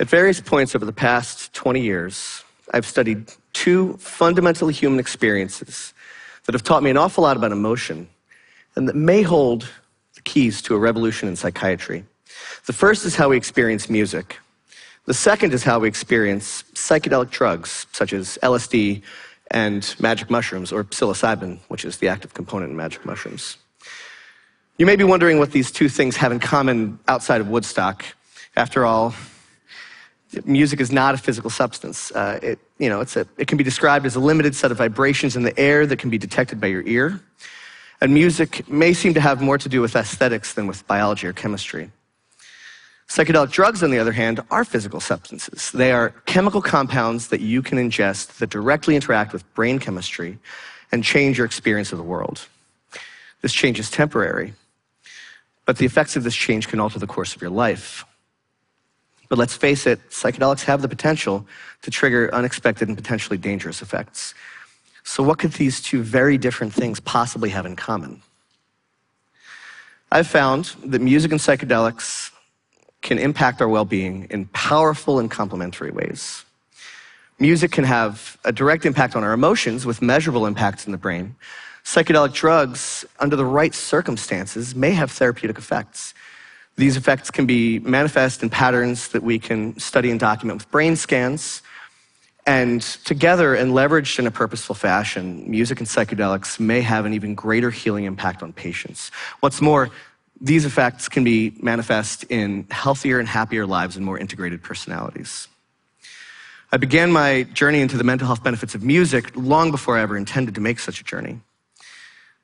At various points over the past 20 years, I've studied two fundamentally human experiences that have taught me an awful lot about emotion and that may hold the keys to a revolution in psychiatry. The first is how we experience music. The second is how we experience psychedelic drugs, such as LSD and magic mushrooms, or psilocybin, which is the active component in magic mushrooms. You may be wondering what these two things have in common outside of Woodstock. After all, music is not a physical substance. Uh, it, you know, it's a, it can be described as a limited set of vibrations in the air that can be detected by your ear. And music may seem to have more to do with aesthetics than with biology or chemistry. Psychedelic drugs, on the other hand, are physical substances. They are chemical compounds that you can ingest that directly interact with brain chemistry and change your experience of the world. This change is temporary, but the effects of this change can alter the course of your life. But let's face it, psychedelics have the potential to trigger unexpected and potentially dangerous effects. So, what could these two very different things possibly have in common? I've found that music and psychedelics can impact our well being in powerful and complementary ways. Music can have a direct impact on our emotions with measurable impacts in the brain. Psychedelic drugs, under the right circumstances, may have therapeutic effects. These effects can be manifest in patterns that we can study and document with brain scans. And together and leveraged in a purposeful fashion, music and psychedelics may have an even greater healing impact on patients. What's more, these effects can be manifest in healthier and happier lives and more integrated personalities. I began my journey into the mental health benefits of music long before I ever intended to make such a journey.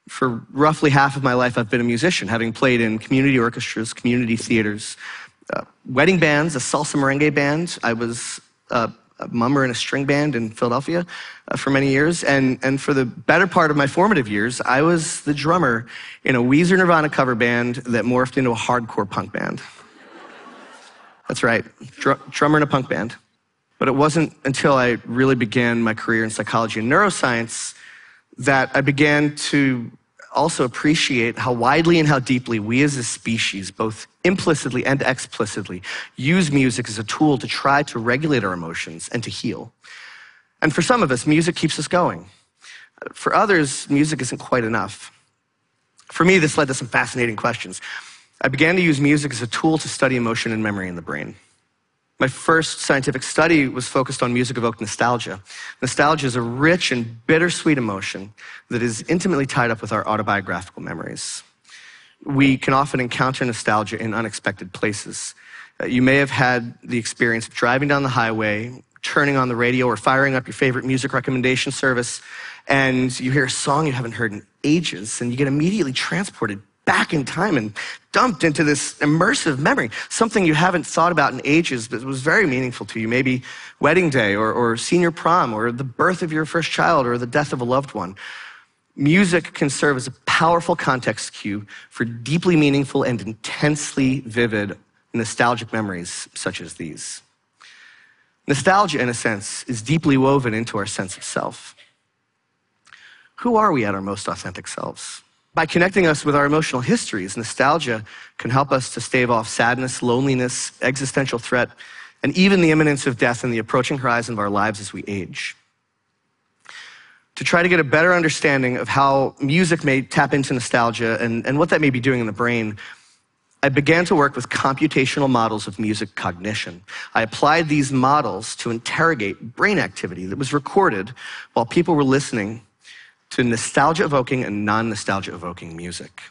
For roughly half of my life, I've been a musician, having played in community orchestras, community theaters, uh, wedding bands, a salsa merengue band. I was uh, a mummer in a string band in Philadelphia uh, for many years. And, and for the better part of my formative years, I was the drummer in a Weezer Nirvana cover band that morphed into a hardcore punk band. That's right, dr- drummer in a punk band. But it wasn't until I really began my career in psychology and neuroscience that I began to also appreciate how widely and how deeply we as a species, both implicitly and explicitly, use music as a tool to try to regulate our emotions and to heal. And for some of us, music keeps us going. For others, music isn't quite enough. For me, this led to some fascinating questions. I began to use music as a tool to study emotion and memory in the brain. My first scientific study was focused on music evoked nostalgia. Nostalgia is a rich and bittersweet emotion that is intimately tied up with our autobiographical memories. We can often encounter nostalgia in unexpected places. Uh, you may have had the experience of driving down the highway, turning on the radio, or firing up your favorite music recommendation service, and you hear a song you haven't heard in ages, and you get immediately transported back in time and dumped into this immersive memory, something you haven't thought about in ages, but was very meaningful to you. Maybe wedding day or, or senior prom or the birth of your first child or the death of a loved one. Music can serve as a powerful context cue for deeply meaningful and intensely vivid nostalgic memories such as these. Nostalgia, in a sense, is deeply woven into our sense of self. Who are we at our most authentic selves? By connecting us with our emotional histories, nostalgia can help us to stave off sadness, loneliness, existential threat, and even the imminence of death and the approaching horizon of our lives as we age. To try to get a better understanding of how music may tap into nostalgia and, and what that may be doing in the brain, I began to work with computational models of music cognition. I applied these models to interrogate brain activity that was recorded while people were listening to nostalgia evoking and non nostalgia evoking music.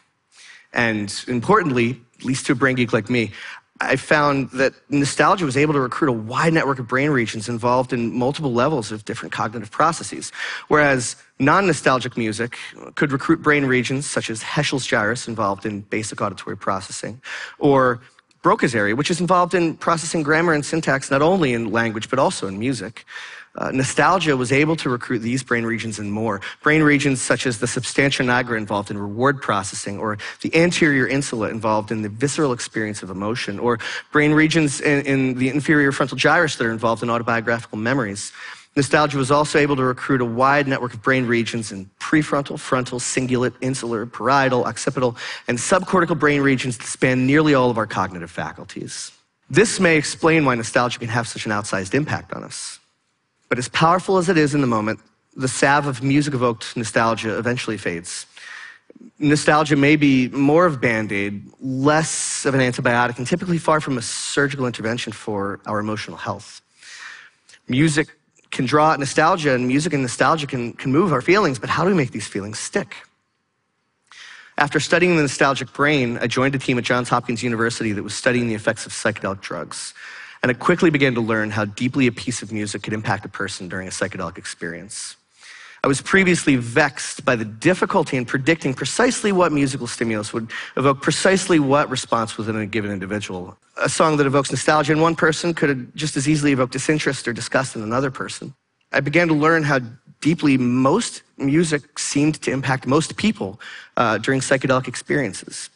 And importantly, at least to a brain geek like me, I found that nostalgia was able to recruit a wide network of brain regions involved in multiple levels of different cognitive processes. Whereas non nostalgic music could recruit brain regions such as Heschl's gyrus, involved in basic auditory processing, or Broca's area, which is involved in processing grammar and syntax not only in language but also in music. Uh, nostalgia was able to recruit these brain regions and more. Brain regions such as the substantia nigra involved in reward processing, or the anterior insula involved in the visceral experience of emotion, or brain regions in, in the inferior frontal gyrus that are involved in autobiographical memories. Nostalgia was also able to recruit a wide network of brain regions in prefrontal, frontal, cingulate, insular, parietal, occipital, and subcortical brain regions that span nearly all of our cognitive faculties. This may explain why nostalgia can have such an outsized impact on us. But as powerful as it is in the moment, the salve of music evoked nostalgia eventually fades. Nostalgia may be more of band aid, less of an antibiotic, and typically far from a surgical intervention for our emotional health. Music can draw out nostalgia, and music and nostalgia can, can move our feelings, but how do we make these feelings stick? After studying the nostalgic brain, I joined a team at Johns Hopkins University that was studying the effects of psychedelic drugs. And I quickly began to learn how deeply a piece of music could impact a person during a psychedelic experience. I was previously vexed by the difficulty in predicting precisely what musical stimulus would evoke precisely what response within a given individual. A song that evokes nostalgia in one person could just as easily evoke disinterest or disgust in another person. I began to learn how deeply most music seemed to impact most people uh, during psychedelic experiences.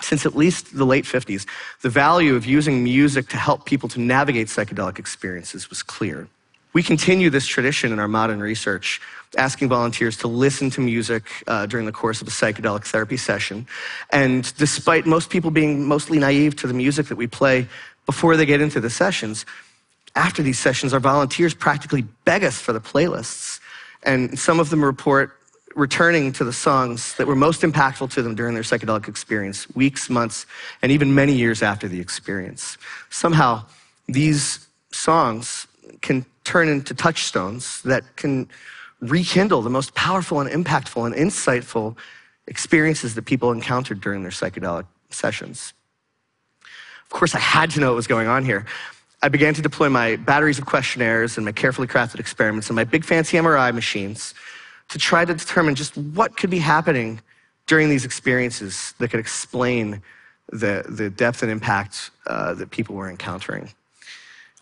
Since at least the late 50s, the value of using music to help people to navigate psychedelic experiences was clear. We continue this tradition in our modern research, asking volunteers to listen to music uh, during the course of a psychedelic therapy session. And despite most people being mostly naive to the music that we play before they get into the sessions, after these sessions, our volunteers practically beg us for the playlists. And some of them report returning to the songs that were most impactful to them during their psychedelic experience, weeks, months, and even many years after the experience. Somehow, these songs can turn into touchstones that can rekindle the most powerful and impactful and insightful experiences that people encountered during their psychedelic sessions. Of course, I had to know what was going on here. I began to deploy my batteries of questionnaires and my carefully crafted experiments and my big fancy MRI machines to try to determine just what could be happening during these experiences that could explain the, the depth and impact uh, that people were encountering.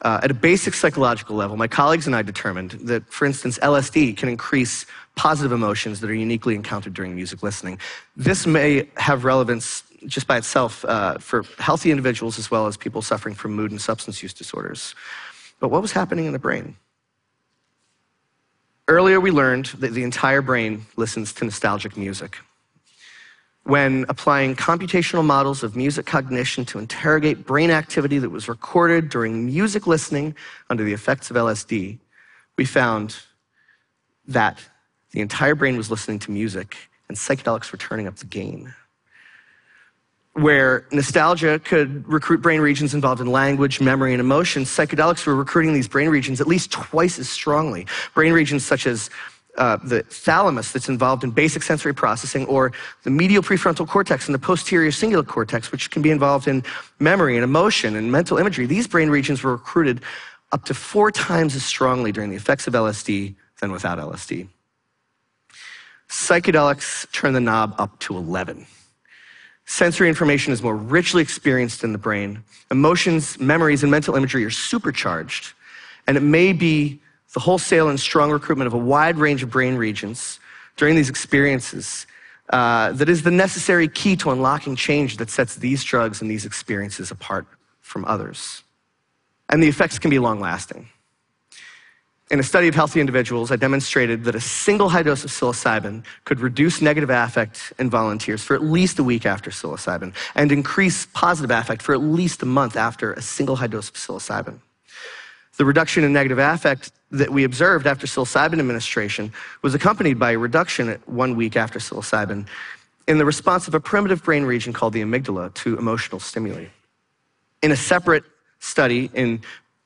Uh, at a basic psychological level, my colleagues and I determined that, for instance, LSD can increase positive emotions that are uniquely encountered during music listening. This may have relevance just by itself uh, for healthy individuals as well as people suffering from mood and substance use disorders. But what was happening in the brain? Earlier, we learned that the entire brain listens to nostalgic music when applying computational models of music cognition to interrogate brain activity that was recorded during music listening under the effects of LSD, we found that the entire brain was listening to music and psychedelics were turning up the gain. Where nostalgia could recruit brain regions involved in language, memory, and emotion, psychedelics were recruiting these brain regions at least twice as strongly. Brain regions such as uh, the thalamus that's involved in basic sensory processing, or the medial prefrontal cortex and the posterior cingulate cortex, which can be involved in memory and emotion and mental imagery. These brain regions were recruited up to four times as strongly during the effects of LSD than without LSD. Psychedelics turn the knob up to 11. Sensory information is more richly experienced in the brain. Emotions, memories, and mental imagery are supercharged. And it may be the wholesale and strong recruitment of a wide range of brain regions during these experiences uh, that is the necessary key to unlocking change that sets these drugs and these experiences apart from others. And the effects can be long lasting. In a study of healthy individuals, I demonstrated that a single high dose of psilocybin could reduce negative affect in volunteers for at least a week after psilocybin and increase positive affect for at least a month after a single high dose of psilocybin. The reduction in negative affect that we observed after psilocybin administration was accompanied by a reduction at one week after psilocybin in the response of a primitive brain region called the amygdala to emotional stimuli. In a separate study in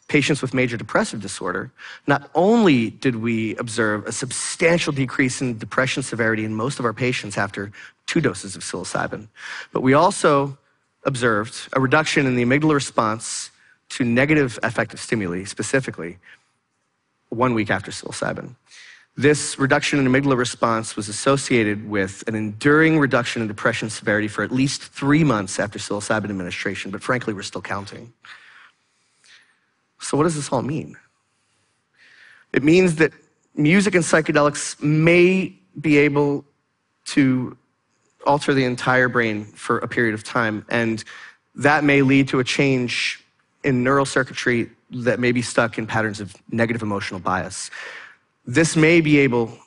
patients with major depressive disorder, not only did we observe a substantial decrease in depression severity in most of our patients after two doses of psilocybin, but we also observed a reduction in the amygdala response to negative affective stimuli, specifically, one week after psilocybin. This reduction in amygdala response was associated with an enduring reduction in depression severity for at least three months after psilocybin administration, but frankly, we're still counting. So, what does this all mean? It means that music and psychedelics may be able to alter the entire brain for a period of time, and that may lead to a change in neural circuitry that may be stuck in patterns of negative emotional bias. This may be able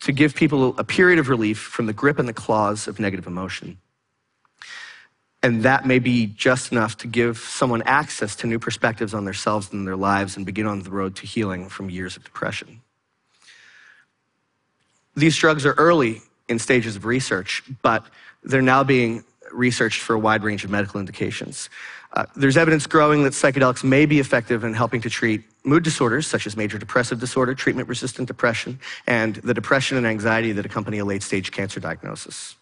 to give people a period of relief from the grip and the claws of negative emotion. And that may be just enough to give someone access to new perspectives on themselves and their lives and begin on the road to healing from years of depression. These drugs are early in stages of research, but they're now being researched for a wide range of medical indications. Uh, there's evidence growing that psychedelics may be effective in helping to treat mood disorders such as major depressive disorder, treatment resistant depression, and the depression and anxiety that accompany a late stage cancer diagnosis.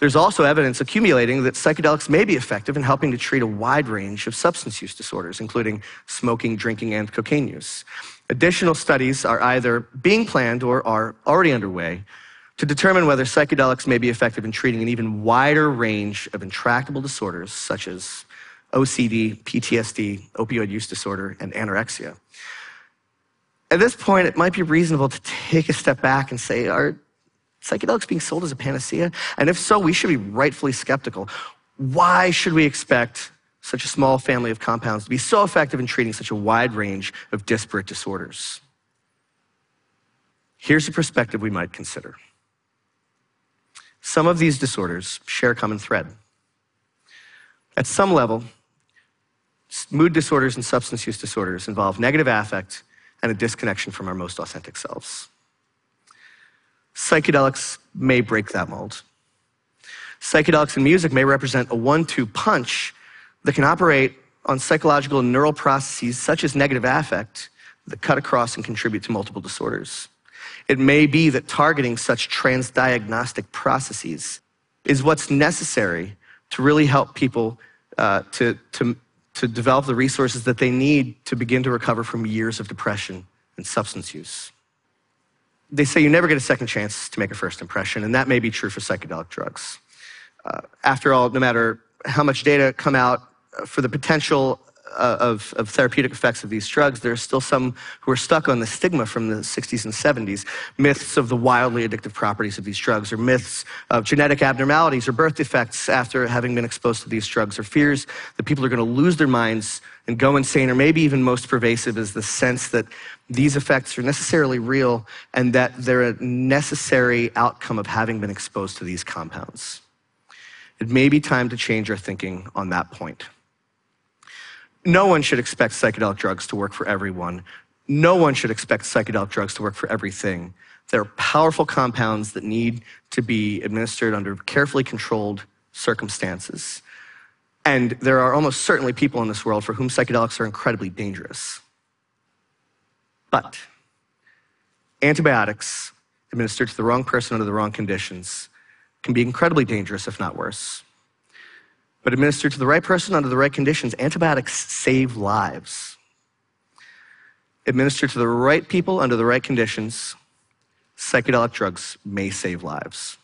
There's also evidence accumulating that psychedelics may be effective in helping to treat a wide range of substance use disorders, including smoking, drinking, and cocaine use. Additional studies are either being planned or are already underway to determine whether psychedelics may be effective in treating an even wider range of intractable disorders such as OCD, PTSD, opioid use disorder, and anorexia. At this point, it might be reasonable to take a step back and say, are psychedelics being sold as a panacea? And if so, we should be rightfully skeptical. Why should we expect such a small family of compounds to be so effective in treating such a wide range of disparate disorders? Here's a perspective we might consider. Some of these disorders share a common thread. At some level, mood disorders and substance use disorders involve negative affect and a disconnection from our most authentic selves. Psychedelics may break that mold. Psychedelics and music may represent a one two punch that can operate on psychological and neural processes such as negative affect that cut across and contribute to multiple disorders. It may be that targeting such transdiagnostic processes is what's necessary to really help people uh, to, to to develop the resources that they need to begin to recover from years of depression and substance use. They say you never get a second chance to make a first impression, and that may be true for psychedelic drugs. Uh, after all, no matter how much data come out for the potential uh, Uh, of, of, therapeutic effects of these drugs, there are still some who are stuck on the stigma from the 60s and 70s. Myths of the wildly addictive properties of these drugs, or myths of genetic abnormalities or birth defects after having been exposed to these drugs, or fears that people are going to lose their minds and go insane, or maybe even most pervasive is the sense that these effects are necessarily real and that they're a necessary outcome of having been exposed to these compounds. It may be time to change our thinking on that point. No one should expect psychedelic drugs to work for everyone. No one should expect psychedelic drugs to work for everything. They're powerful compounds that need to be administered under carefully controlled circumstances. And there are almost certainly people in this world for whom psychedelics are incredibly dangerous. But antibiotics administered to the wrong person under the wrong conditions can be incredibly dangerous, if not worse. But administered to the right person under the right conditions, antibiotics save lives. Administered to the right people under the right conditions, psychedelic drugs may save lives.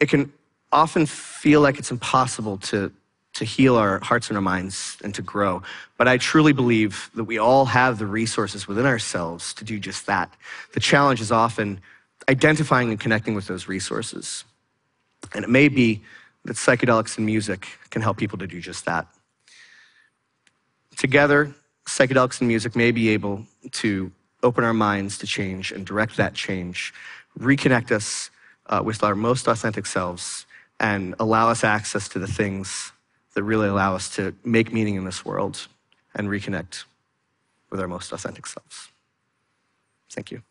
It can often feel like it's impossible to, to heal our hearts and our minds and to grow. But I truly believe that we all have the resources within ourselves to do just that. The challenge is often identifying and connecting with those resources. And it may be that psychedelics and music can help people to do just that. Together, psychedelics and music may be able to open our minds to change and direct that change, reconnect us uh, with our most authentic selves, and allow us access to the things that really allow us to make meaning in this world and reconnect with our most authentic selves. Thank you.